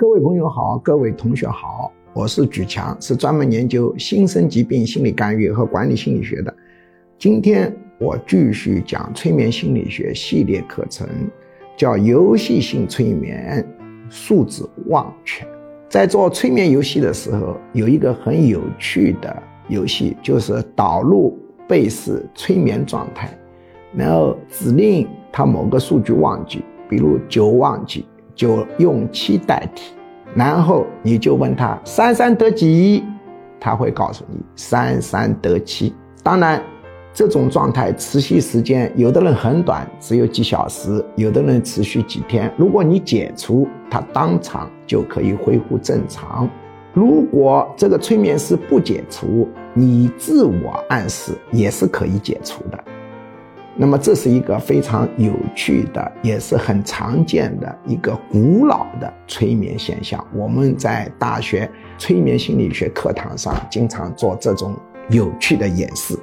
各位朋友好，各位同学好，我是举强，是专门研究新生疾病心理干预和管理心理学的。今天我继续讲催眠心理学系列课程，叫游戏性催眠数字忘却。在做催眠游戏的时候，有一个很有趣的游戏，就是导入被试催眠状态，然后指令他某个数据忘记，比如九忘记。就用七代替，然后你就问他三三得几，他会告诉你三三得七。当然，这种状态持续时间，有的人很短，只有几小时；有的人持续几天。如果你解除，他当场就可以恢复正常。如果这个催眠师不解除，你自我暗示也是可以解除。那么这是一个非常有趣的，也是很常见的一个古老的催眠现象。我们在大学催眠心理学课堂上经常做这种有趣的演示。